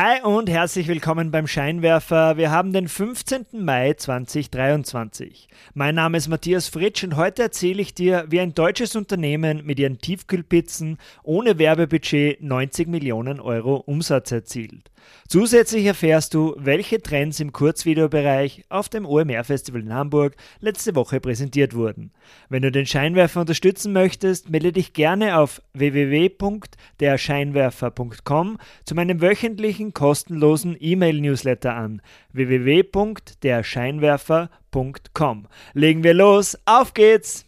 Hi und herzlich willkommen beim Scheinwerfer. Wir haben den 15. Mai 2023. Mein Name ist Matthias Fritsch und heute erzähle ich dir, wie ein deutsches Unternehmen mit ihren Tiefkühlpizzen ohne Werbebudget 90 Millionen Euro Umsatz erzielt. Zusätzlich erfährst du, welche Trends im Kurzvideobereich auf dem OMR Festival in Hamburg letzte Woche präsentiert wurden. Wenn du den Scheinwerfer unterstützen möchtest, melde dich gerne auf www.derscheinwerfer.com zu meinem wöchentlichen kostenlosen E-Mail-Newsletter an www.derscheinwerfer.com. Legen wir los, auf geht's!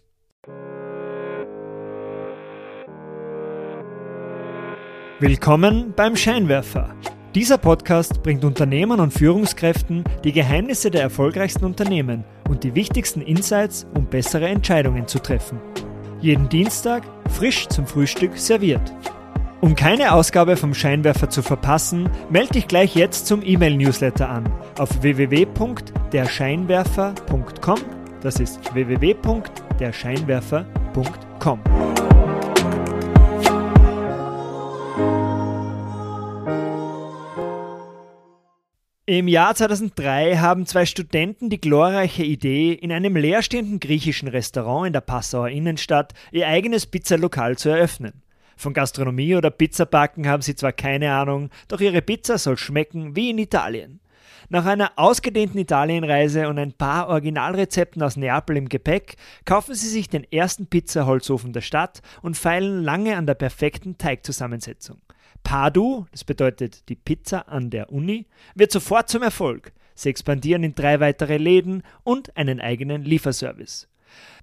Willkommen beim Scheinwerfer. Dieser Podcast bringt Unternehmern und Führungskräften die Geheimnisse der erfolgreichsten Unternehmen und die wichtigsten Insights, um bessere Entscheidungen zu treffen. Jeden Dienstag frisch zum Frühstück serviert. Um keine Ausgabe vom Scheinwerfer zu verpassen, melde dich gleich jetzt zum E-Mail-Newsletter an auf www.derscheinwerfer.com. Das ist www.derscheinwerfer.com. Im Jahr 2003 haben zwei Studenten die glorreiche Idee, in einem leerstehenden griechischen Restaurant in der Passauer Innenstadt ihr eigenes Pizzalokal zu eröffnen. Von Gastronomie oder Pizzabacken haben sie zwar keine Ahnung, doch ihre Pizza soll schmecken wie in Italien. Nach einer ausgedehnten Italienreise und ein paar Originalrezepten aus Neapel im Gepäck kaufen sie sich den ersten Pizzaholzofen der Stadt und feilen lange an der perfekten Teigzusammensetzung. Padu, das bedeutet die Pizza an der Uni, wird sofort zum Erfolg. Sie expandieren in drei weitere Läden und einen eigenen Lieferservice.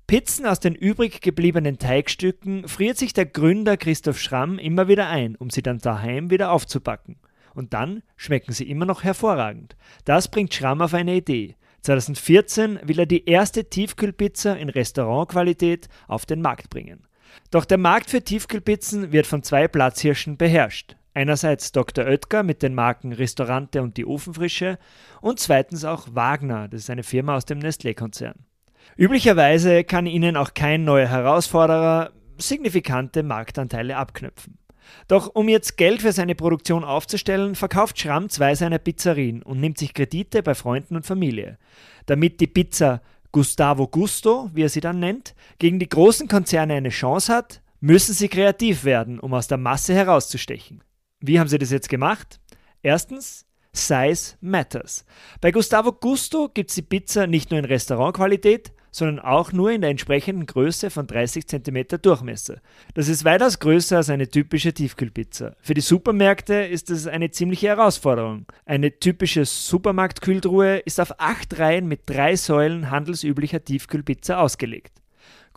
Pizzen aus den übrig gebliebenen Teigstücken friert sich der Gründer Christoph Schramm immer wieder ein, um sie dann daheim wieder aufzubacken. Und dann schmecken sie immer noch hervorragend. Das bringt Schramm auf eine Idee. 2014 will er die erste Tiefkühlpizza in Restaurantqualität auf den Markt bringen. Doch der Markt für Tiefkühlpizzen wird von zwei Platzhirschen beherrscht. Einerseits Dr. Oetker mit den Marken Restaurante und die Ofenfrische und zweitens auch Wagner, das ist eine Firma aus dem Nestlé-Konzern. Üblicherweise kann ihnen auch kein neuer Herausforderer signifikante Marktanteile abknüpfen. Doch um jetzt Geld für seine Produktion aufzustellen, verkauft Schramm zwei seiner Pizzerien und nimmt sich Kredite bei Freunden und Familie. Damit die Pizza Gustavo Gusto, wie er sie dann nennt, gegen die großen Konzerne eine Chance hat, müssen sie kreativ werden, um aus der Masse herauszustechen. Wie haben sie das jetzt gemacht? Erstens, Size Matters. Bei Gustavo Gusto gibt es die Pizza nicht nur in Restaurantqualität, sondern auch nur in der entsprechenden Größe von 30 cm Durchmesser. Das ist weitaus größer als eine typische Tiefkühlpizza. Für die Supermärkte ist das eine ziemliche Herausforderung. Eine typische Supermarktkühltruhe ist auf acht Reihen mit drei Säulen handelsüblicher Tiefkühlpizza ausgelegt.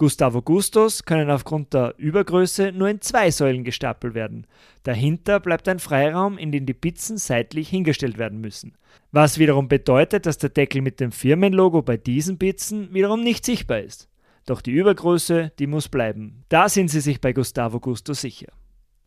Gustavo Gustos können aufgrund der Übergröße nur in zwei Säulen gestapelt werden. Dahinter bleibt ein Freiraum, in den die Pizzen seitlich hingestellt werden müssen. Was wiederum bedeutet, dass der Deckel mit dem Firmenlogo bei diesen Pizzen wiederum nicht sichtbar ist. Doch die Übergröße, die muss bleiben. Da sind sie sich bei Gustavo Gusto sicher.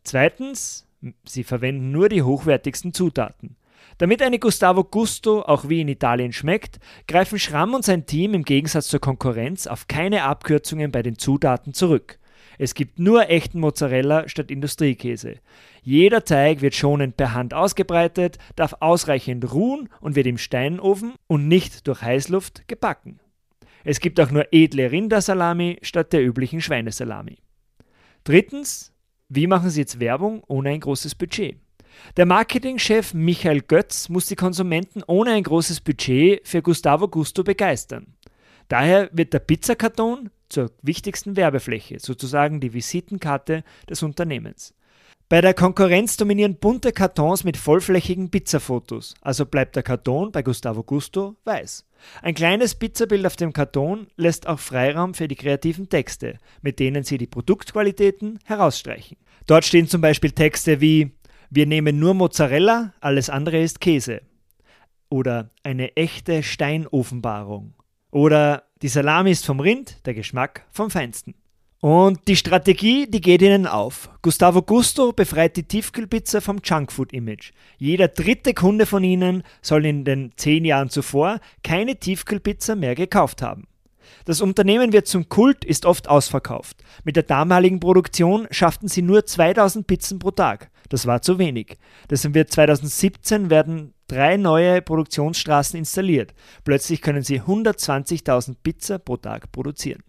Zweitens, sie verwenden nur die hochwertigsten Zutaten. Damit eine Gustavo Gusto auch wie in Italien schmeckt, greifen Schramm und sein Team im Gegensatz zur Konkurrenz auf keine Abkürzungen bei den Zutaten zurück. Es gibt nur echten Mozzarella statt Industriekäse. Jeder Teig wird schonend per Hand ausgebreitet, darf ausreichend ruhen und wird im Steinofen und nicht durch Heißluft gebacken. Es gibt auch nur edle Rindersalami statt der üblichen Schweinesalami. Drittens, wie machen Sie jetzt Werbung ohne ein großes Budget? Der Marketingchef Michael Götz muss die Konsumenten ohne ein großes Budget für Gustavo Gusto begeistern. Daher wird der Pizzakarton zur wichtigsten Werbefläche, sozusagen die Visitenkarte des Unternehmens. Bei der Konkurrenz dominieren bunte Kartons mit vollflächigen Pizzafotos, also bleibt der Karton bei Gustavo Gusto weiß. Ein kleines Pizzabild auf dem Karton lässt auch Freiraum für die kreativen Texte, mit denen sie die Produktqualitäten herausstreichen. Dort stehen zum Beispiel Texte wie wir nehmen nur Mozzarella, alles andere ist Käse. Oder eine echte Steinoffenbarung. Oder die Salami ist vom Rind, der Geschmack vom Feinsten. Und die Strategie, die geht ihnen auf. Gustavo Gusto befreit die Tiefkühlpizza vom Junkfood-Image. Jeder dritte Kunde von ihnen soll in den zehn Jahren zuvor keine Tiefkühlpizza mehr gekauft haben. Das Unternehmen wird zum Kult, ist oft ausverkauft. Mit der damaligen Produktion schafften sie nur 2000 Pizzen pro Tag. Das war zu wenig. Deshalb wird 2017 werden drei neue Produktionsstraßen installiert. Plötzlich können sie 120.000 Pizza pro Tag produzieren.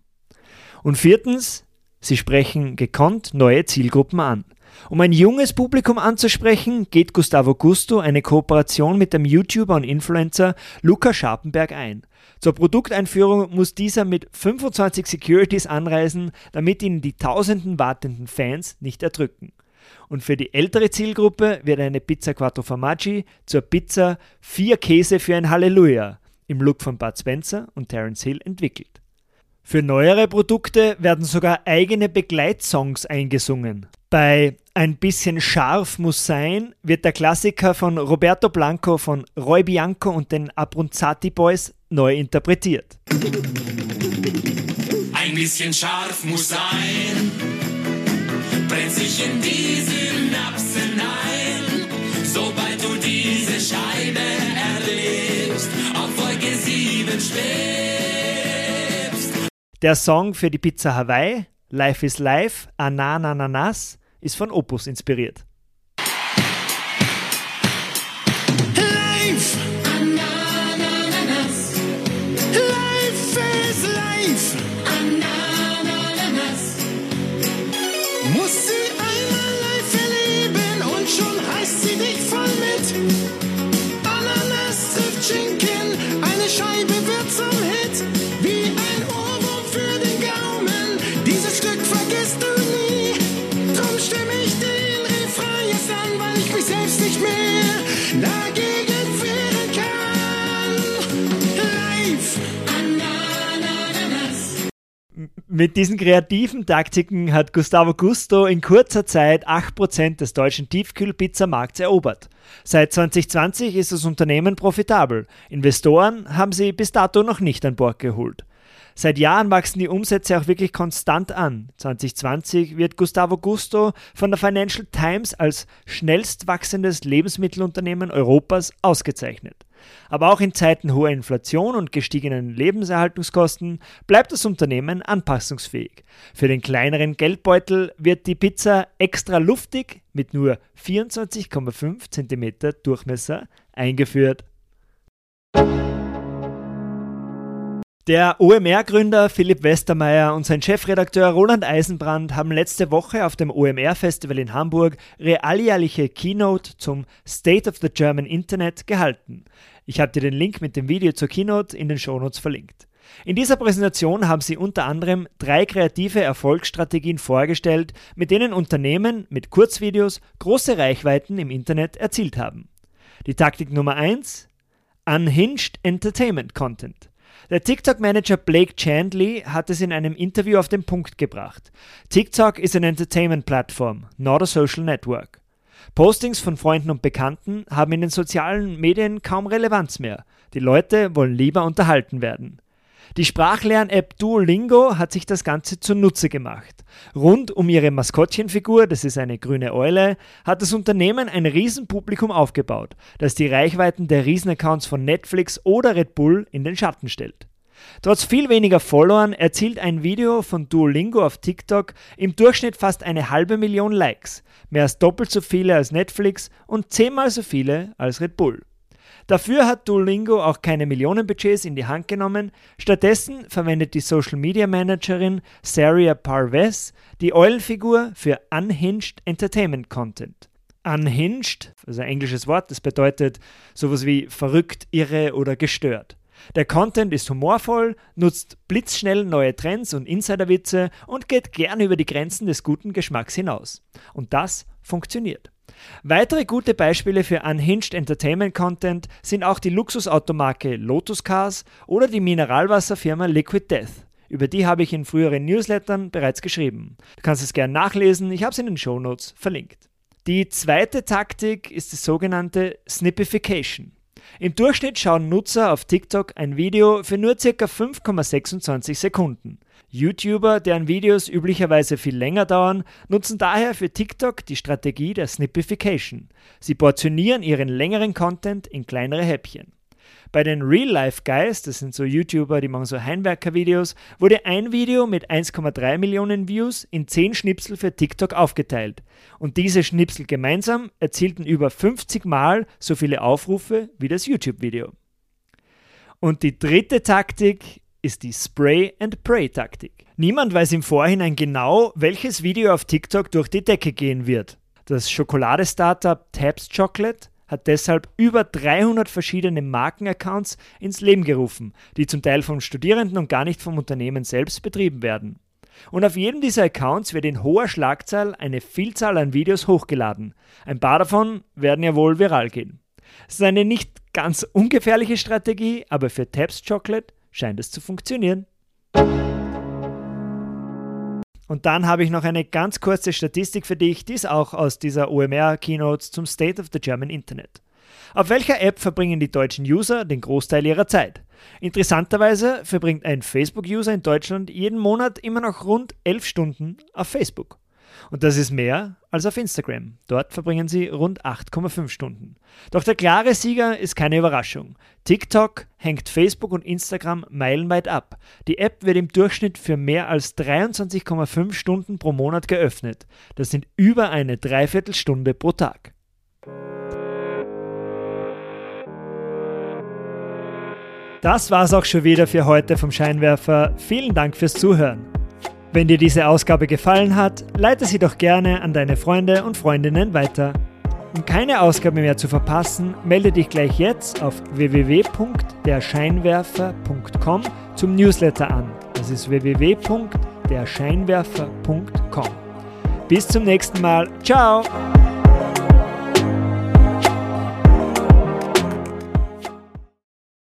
Und viertens, sie sprechen gekonnt neue Zielgruppen an. Um ein junges Publikum anzusprechen, geht Gustavo Gusto eine Kooperation mit dem YouTuber und Influencer Luca Scharpenberg ein. Zur Produkteinführung muss dieser mit 25 Securities anreisen, damit ihn die tausenden wartenden Fans nicht erdrücken. Und für die ältere Zielgruppe wird eine Pizza Quattro Formaggi zur Pizza Vier Käse für ein Halleluja im Look von Bud Spencer und Terence Hill entwickelt. Für neuere Produkte werden sogar eigene Begleitsongs eingesungen. Bei Ein bisschen scharf muss sein wird der Klassiker von Roberto Blanco von Roy Bianco und den Abronzati Boys neu interpretiert. Ein bisschen scharf muss sein, brennt sich in die Synapsen ein, sobald du diese Scheibe erlebst, auf Wolke 7 schwebst. Der Song für die Pizza Hawaii, Life is Life, Ananananas, ist von Opus inspiriert. Mit diesen kreativen Taktiken hat Gustavo Gusto in kurzer Zeit 8% des deutschen Tiefkühlpizzamarkts erobert. Seit 2020 ist das Unternehmen profitabel. Investoren haben sie bis dato noch nicht an Bord geholt. Seit Jahren wachsen die Umsätze auch wirklich konstant an. 2020 wird Gustavo Gusto von der Financial Times als schnellst wachsendes Lebensmittelunternehmen Europas ausgezeichnet. Aber auch in Zeiten hoher Inflation und gestiegenen Lebenserhaltungskosten bleibt das Unternehmen anpassungsfähig. Für den kleineren Geldbeutel wird die Pizza extra luftig mit nur 24,5 cm Durchmesser eingeführt. Der OMR-Gründer Philipp Westermeier und sein Chefredakteur Roland Eisenbrand haben letzte Woche auf dem OMR-Festival in Hamburg ihre alljährliche Keynote zum State of the German Internet gehalten. Ich habe dir den Link mit dem Video zur Keynote in den Shownotes verlinkt. In dieser Präsentation haben sie unter anderem drei kreative Erfolgsstrategien vorgestellt, mit denen Unternehmen mit Kurzvideos große Reichweiten im Internet erzielt haben. Die Taktik Nummer 1: Unhinged Entertainment Content. Der TikTok-Manager Blake Chandley hat es in einem Interview auf den Punkt gebracht. TikTok ist eine Entertainment-Plattform, not a social network. Postings von Freunden und Bekannten haben in den sozialen Medien kaum Relevanz mehr. Die Leute wollen lieber unterhalten werden. Die Sprachlern-App Duolingo hat sich das Ganze zunutze gemacht. Rund um ihre Maskottchenfigur, das ist eine grüne Eule, hat das Unternehmen ein Riesenpublikum aufgebaut, das die Reichweiten der Riesenaccounts von Netflix oder Red Bull in den Schatten stellt. Trotz viel weniger Followern erzielt ein Video von Duolingo auf TikTok im Durchschnitt fast eine halbe Million Likes, mehr als doppelt so viele als Netflix und zehnmal so viele als Red Bull. Dafür hat Duolingo auch keine Millionenbudgets in die Hand genommen. Stattdessen verwendet die Social Media Managerin Saria Parvez die Eulenfigur für Unhinged Entertainment Content. Unhinged, also ein englisches Wort, das bedeutet sowas wie verrückt, irre oder gestört. Der Content ist humorvoll, nutzt blitzschnell neue Trends und Insiderwitze und geht gern über die Grenzen des guten Geschmacks hinaus. Und das funktioniert. Weitere gute Beispiele für Unhinged Entertainment Content sind auch die Luxusautomarke Lotus Cars oder die Mineralwasserfirma Liquid Death. Über die habe ich in früheren Newslettern bereits geschrieben. Du kannst es gerne nachlesen, ich habe es in den Shownotes verlinkt. Die zweite Taktik ist die sogenannte Snippification. Im Durchschnitt schauen Nutzer auf TikTok ein Video für nur ca. 5,26 Sekunden. YouTuber, deren Videos üblicherweise viel länger dauern, nutzen daher für TikTok die Strategie der Snippification. Sie portionieren ihren längeren Content in kleinere Häppchen. Bei den Real Life Guys, das sind so YouTuber, die machen so Heimwerker-Videos, wurde ein Video mit 1,3 Millionen Views in 10 Schnipsel für TikTok aufgeteilt. Und diese Schnipsel gemeinsam erzielten über 50 Mal so viele Aufrufe wie das YouTube-Video. Und die dritte Taktik ist die Spray-and-Pray-Taktik. Niemand weiß im Vorhinein genau, welches Video auf TikTok durch die Decke gehen wird. Das Schokolade-Startup Tabs Chocolate hat deshalb über 300 verschiedene Markenaccounts ins Leben gerufen, die zum Teil von Studierenden und gar nicht vom Unternehmen selbst betrieben werden. Und auf jedem dieser Accounts wird in hoher Schlagzahl eine Vielzahl an Videos hochgeladen. Ein paar davon werden ja wohl viral gehen. Es ist eine nicht ganz ungefährliche Strategie, aber für Tabs Chocolate scheint es zu funktionieren. Und dann habe ich noch eine ganz kurze Statistik für dich, die ist auch aus dieser OMR-Keynote zum State of the German Internet. Auf welcher App verbringen die deutschen User den Großteil ihrer Zeit? Interessanterweise verbringt ein Facebook-User in Deutschland jeden Monat immer noch rund 11 Stunden auf Facebook. Und das ist mehr als auf Instagram. Dort verbringen sie rund 8,5 Stunden. Doch der klare Sieger ist keine Überraschung. TikTok hängt Facebook und Instagram meilenweit ab. Die App wird im Durchschnitt für mehr als 23,5 Stunden pro Monat geöffnet. Das sind über eine Dreiviertelstunde pro Tag. Das war's auch schon wieder für heute vom Scheinwerfer. Vielen Dank fürs Zuhören. Wenn dir diese Ausgabe gefallen hat, leite sie doch gerne an deine Freunde und Freundinnen weiter. Um keine Ausgabe mehr zu verpassen, melde dich gleich jetzt auf www.derscheinwerfer.com zum Newsletter an. Das ist www.derscheinwerfer.com. Bis zum nächsten Mal. Ciao!